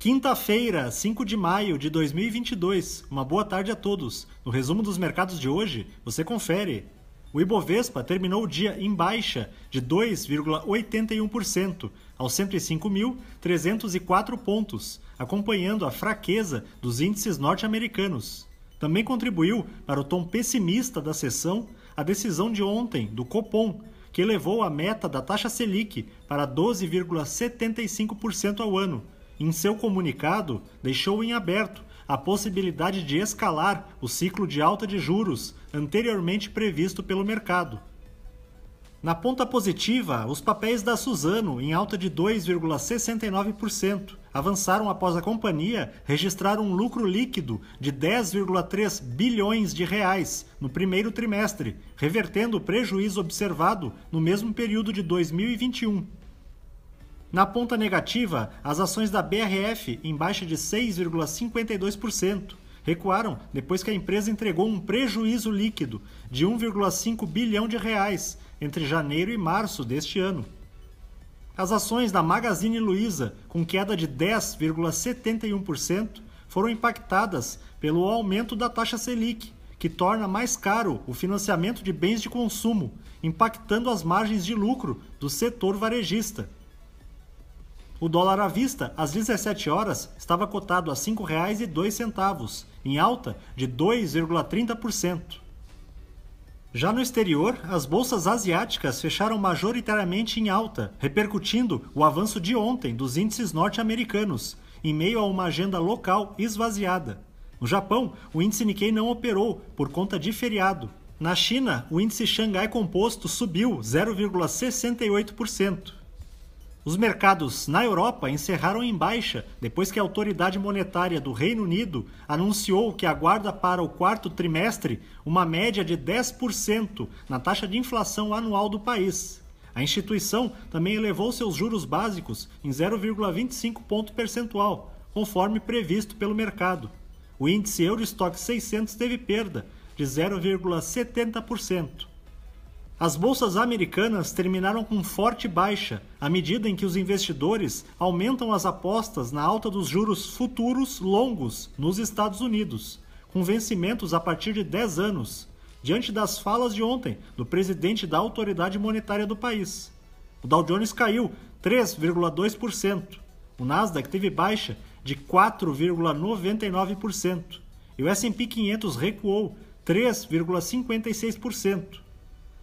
Quinta-feira, 5 de maio de 2022. Uma boa tarde a todos. No resumo dos mercados de hoje, você confere. O Ibovespa terminou o dia em baixa de 2,81% aos 105.304 pontos, acompanhando a fraqueza dos índices norte-americanos. Também contribuiu para o tom pessimista da sessão a decisão de ontem do Copom, que elevou a meta da taxa Selic para 12,75% ao ano em seu comunicado, deixou em aberto a possibilidade de escalar o ciclo de alta de juros anteriormente previsto pelo mercado. Na ponta positiva, os papéis da Suzano, em alta de 2,69%, avançaram após a companhia registrar um lucro líquido de 10,3 bilhões de reais no primeiro trimestre, revertendo o prejuízo observado no mesmo período de 2021. Na ponta negativa, as ações da BRF, em baixa de 6,52%, recuaram depois que a empresa entregou um prejuízo líquido de 1,5 bilhão de reais entre janeiro e março deste ano. As ações da Magazine Luiza, com queda de 10,71%, foram impactadas pelo aumento da taxa Selic, que torna mais caro o financiamento de bens de consumo, impactando as margens de lucro do setor varejista. O dólar à vista, às 17 horas, estava cotado a R$ 5,02, em alta de 2,30%. Já no exterior, as bolsas asiáticas fecharam majoritariamente em alta, repercutindo o avanço de ontem dos índices norte-americanos, em meio a uma agenda local esvaziada. No Japão, o índice Nikkei não operou por conta de feriado. Na China, o índice Xangai Composto subiu 0,68%. Os mercados na Europa encerraram em baixa depois que a autoridade monetária do Reino Unido anunciou que aguarda para o quarto trimestre uma média de 10% na taxa de inflação anual do país. A instituição também elevou seus juros básicos em 0,25 ponto percentual, conforme previsto pelo mercado. O índice Eurostock 600 teve perda de 0,70%. As bolsas americanas terminaram com forte baixa, à medida em que os investidores aumentam as apostas na alta dos juros futuros longos nos Estados Unidos, com vencimentos a partir de 10 anos, diante das falas de ontem do presidente da autoridade monetária do país. O Dow Jones caiu 3,2%, o Nasdaq teve baixa de 4,99% e o S&P 500 recuou 3,56%.